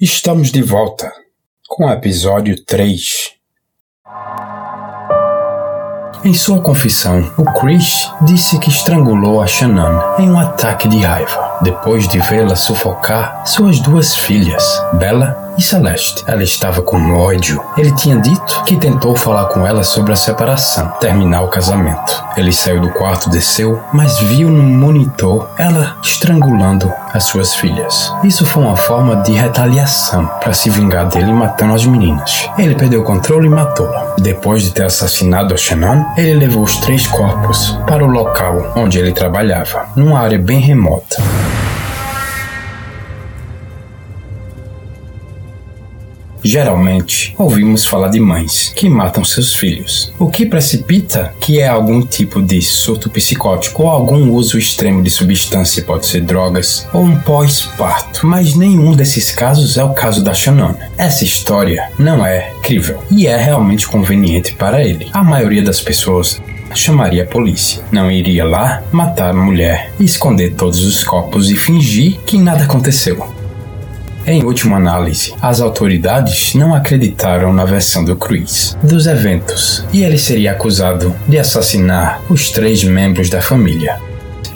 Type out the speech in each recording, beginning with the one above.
Estamos de volta com o episódio 3. Em sua confissão, o Chris disse que estrangulou a Shannon em um ataque de raiva, depois de vê-la sufocar suas duas filhas, Bella e Celeste. Ela estava com ódio. Ele tinha dito que tentou falar com ela sobre a separação, terminar o casamento. Ele saiu do quarto, desceu, mas viu no monitor ela estrangulando as suas filhas. Isso foi uma forma de retaliação para se vingar dele matando as meninas. Ele perdeu o controle e matou-la. Depois de ter assassinado a Shannon, ele levou os três corpos para o local onde ele trabalhava, numa área bem remota. Geralmente, ouvimos falar de mães que matam seus filhos, o que precipita que é algum tipo de surto psicótico ou algum uso extremo de substância, pode ser drogas ou um pós-parto. Mas nenhum desses casos é o caso da Shannon. Essa história não é crível e é realmente conveniente para ele. A maioria das pessoas chamaria a polícia. Não iria lá matar a mulher, esconder todos os corpos e fingir que nada aconteceu. Em última análise, as autoridades não acreditaram na versão do Cruz dos eventos e ele seria acusado de assassinar os três membros da família.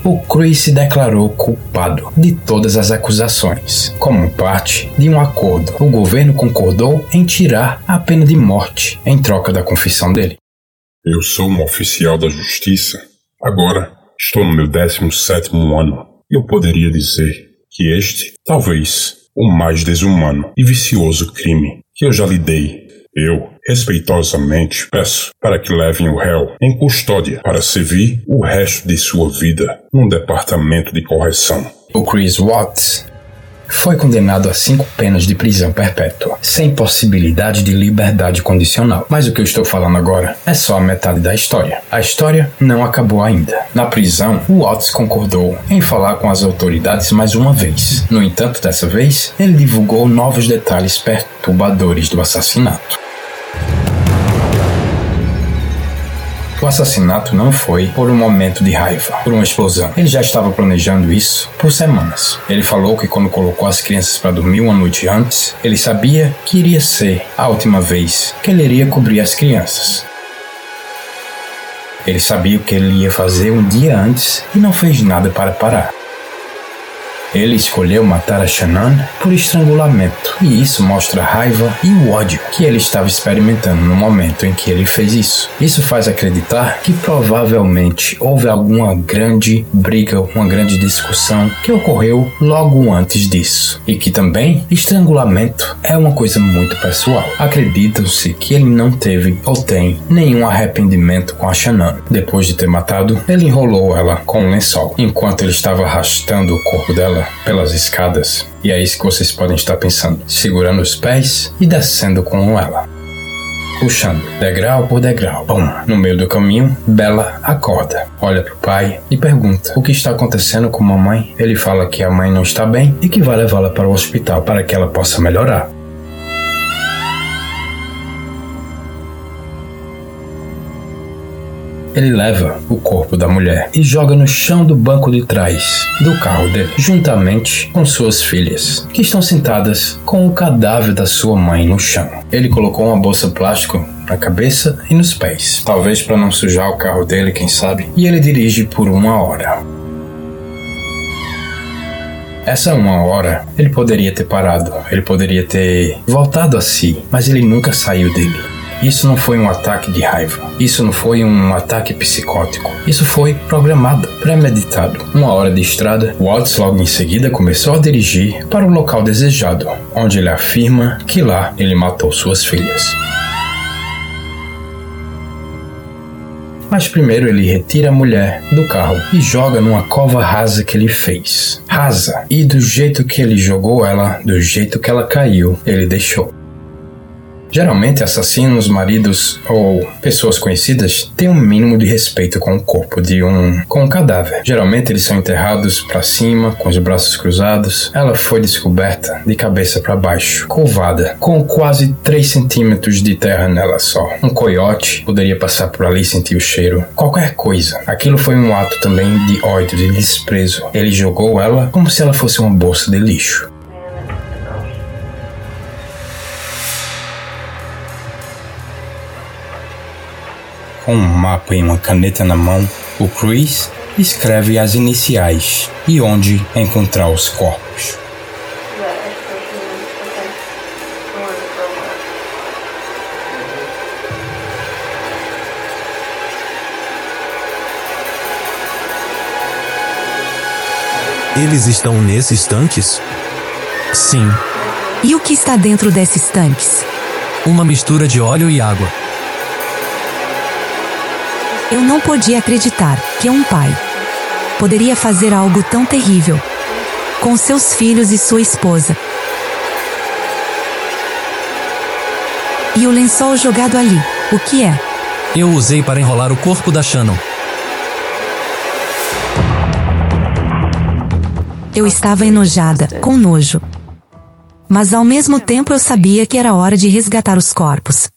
O Cruz se declarou culpado de todas as acusações. Como parte de um acordo, o governo concordou em tirar a pena de morte em troca da confissão dele. Eu sou um oficial da justiça. Agora estou no meu 17 ano. Eu poderia dizer que este, talvez, o mais desumano e vicioso crime que eu já lhe dei. Eu, respeitosamente, peço para que levem o réu em custódia para servir o resto de sua vida num departamento de correção. O Chris Watts foi condenado a cinco penas de prisão perpétua, sem possibilidade de liberdade condicional. Mas o que eu estou falando agora é só a metade da história. A história não acabou ainda. Na prisão, Watts concordou em falar com as autoridades mais uma vez. No entanto, dessa vez, ele divulgou novos detalhes perturbadores do assassinato. O assassinato não foi por um momento de raiva, por uma explosão. Ele já estava planejando isso por semanas. Ele falou que quando colocou as crianças para dormir uma noite antes, ele sabia que iria ser a última vez que ele iria cobrir as crianças. Ele sabia o que ele ia fazer um dia antes e não fez nada para parar. Ele escolheu matar a Shannon por estrangulamento, e isso mostra a raiva e o ódio que ele estava experimentando no momento em que ele fez isso. Isso faz acreditar que provavelmente houve alguma grande briga, uma grande discussão que ocorreu logo antes disso, e que também estrangulamento é uma coisa muito pessoal. Acreditam-se que ele não teve ou tem nenhum arrependimento com a Shannon. Depois de ter matado, ele enrolou ela com um lençol, enquanto ele estava arrastando o corpo dela pelas escadas. E é isso que vocês podem estar pensando, segurando os pés e descendo com ela. Puxando, degrau por degrau. Bom, no meio do caminho, Bela acorda, olha pro pai e pergunta o que está acontecendo com mamãe. Ele fala que a mãe não está bem e que vai levá-la para o hospital para que ela possa melhorar. Ele leva o corpo da mulher e joga no chão do banco de trás do carro dele, juntamente com suas filhas, que estão sentadas com o cadáver da sua mãe no chão. Ele colocou uma bolsa plástico na cabeça e nos pés, talvez para não sujar o carro dele, quem sabe, e ele dirige por uma hora. Essa uma hora, ele poderia ter parado, ele poderia ter voltado a si, mas ele nunca saiu dele. Isso não foi um ataque de raiva. Isso não foi um ataque psicótico. Isso foi programado, premeditado. Uma hora de estrada, Watts logo em seguida começou a dirigir para o local desejado, onde ele afirma que lá ele matou suas filhas. Mas primeiro ele retira a mulher do carro e joga numa cova rasa que ele fez. Rasa. E do jeito que ele jogou ela, do jeito que ela caiu, ele deixou. Geralmente, assassinos, maridos ou pessoas conhecidas têm um mínimo de respeito com o corpo de um com um cadáver. Geralmente, eles são enterrados para cima, com os braços cruzados. Ela foi descoberta de cabeça para baixo, curvada, com quase 3 centímetros de terra nela só. Um coiote poderia passar por ali e sentir o cheiro. Qualquer coisa. Aquilo foi um ato também de ódio, de desprezo. Ele jogou ela como se ela fosse uma bolsa de lixo. Com um mapa e uma caneta na mão, o Chris escreve as iniciais e onde encontrar os corpos. Eles estão nesses tanques? Sim. E o que está dentro desses tanques? Uma mistura de óleo e água. Eu não podia acreditar que um pai poderia fazer algo tão terrível com seus filhos e sua esposa. E o lençol jogado ali, o que é? Eu usei para enrolar o corpo da Shannon. Eu estava enojada, com nojo. Mas ao mesmo tempo eu sabia que era hora de resgatar os corpos.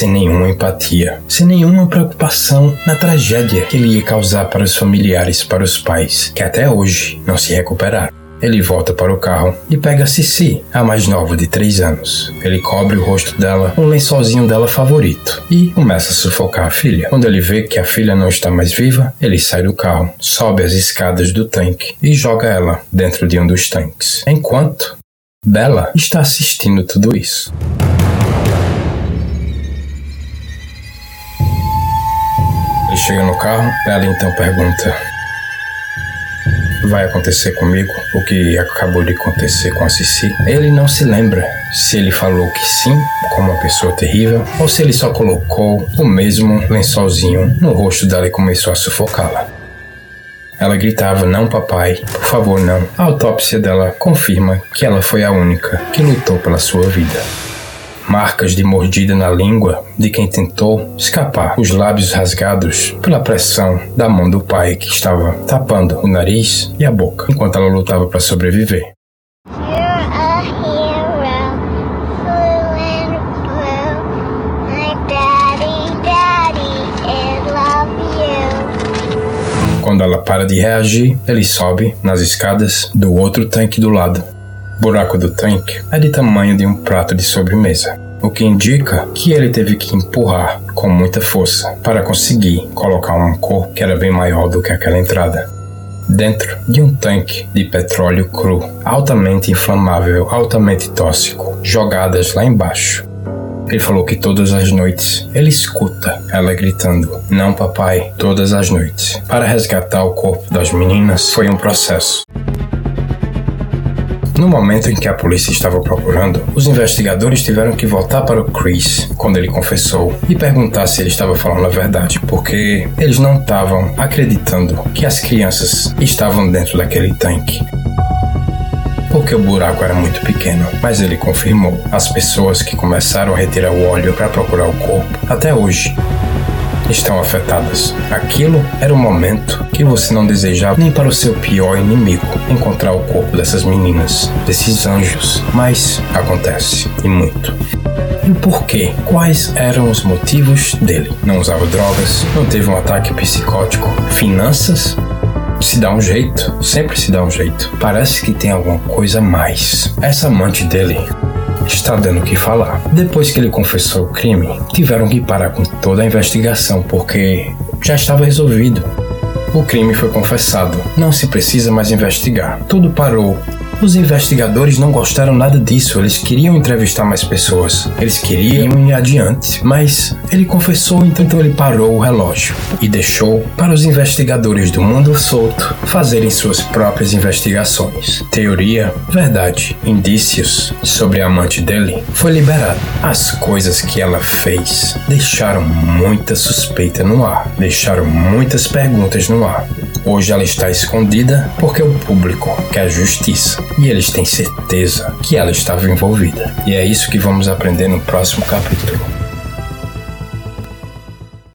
Sem nenhuma empatia, sem nenhuma preocupação na tragédia que ele ia causar para os familiares, para os pais, que até hoje não se recuperaram. Ele volta para o carro e pega Cici, a mais nova de 3 anos. Ele cobre o rosto dela com um lençolzinho dela favorito e começa a sufocar a filha. Quando ele vê que a filha não está mais viva, ele sai do carro, sobe as escadas do tanque e joga ela dentro de um dos tanques. Enquanto Bella está assistindo tudo isso. Chega no carro, ela então pergunta: Vai acontecer comigo o que acabou de acontecer com a Cici? Ele não se lembra se ele falou que sim, como uma pessoa terrível, ou se ele só colocou o mesmo lençolzinho no rosto dela e começou a sufocá-la. Ela gritava: Não, papai, por favor, não. A autópsia dela confirma que ela foi a única que lutou pela sua vida marcas de mordida na língua de quem tentou escapar, os lábios rasgados pela pressão da mão do pai que estava tapando o nariz e a boca enquanto ela lutava para sobreviver. Quando ela para de reagir, ele sobe nas escadas do outro tanque do lado buraco do tanque é de tamanho de um prato de sobremesa, o que indica que ele teve que empurrar com muita força para conseguir colocar um corpo que era bem maior do que aquela entrada. Dentro de um tanque de petróleo cru, altamente inflamável, altamente tóxico, jogadas lá embaixo. Ele falou que todas as noites ele escuta ela gritando: Não, papai, todas as noites. Para resgatar o corpo das meninas foi um processo. No momento em que a polícia estava procurando, os investigadores tiveram que voltar para o Chris quando ele confessou e perguntar se ele estava falando a verdade, porque eles não estavam acreditando que as crianças estavam dentro daquele tanque porque o buraco era muito pequeno, mas ele confirmou. As pessoas que começaram a retirar o óleo para procurar o corpo, até hoje, estão afetadas. Aquilo era o momento que você não desejava nem para o seu pior inimigo encontrar o corpo dessas meninas, desses anjos. Mas acontece, e muito. E o porquê? Quais eram os motivos dele? Não usava drogas, não teve um ataque psicótico, finanças, se dá um jeito, sempre se dá um jeito. Parece que tem alguma coisa a mais. Essa amante dele está dando o que falar. Depois que ele confessou o crime, tiveram que parar com toda a investigação porque já estava resolvido. O crime foi confessado, não se precisa mais investigar. Tudo parou os investigadores não gostaram nada disso, eles queriam entrevistar mais pessoas, eles queriam ir adiante, mas ele confessou, então ele parou o relógio e deixou para os investigadores do mundo solto fazerem suas próprias investigações. Teoria, verdade, indícios sobre a amante dele foi liberado. As coisas que ela fez deixaram muita suspeita no ar, deixaram muitas perguntas no ar. Hoje ela está escondida porque o público quer justiça e eles têm certeza que ela estava envolvida. E é isso que vamos aprender no próximo capítulo.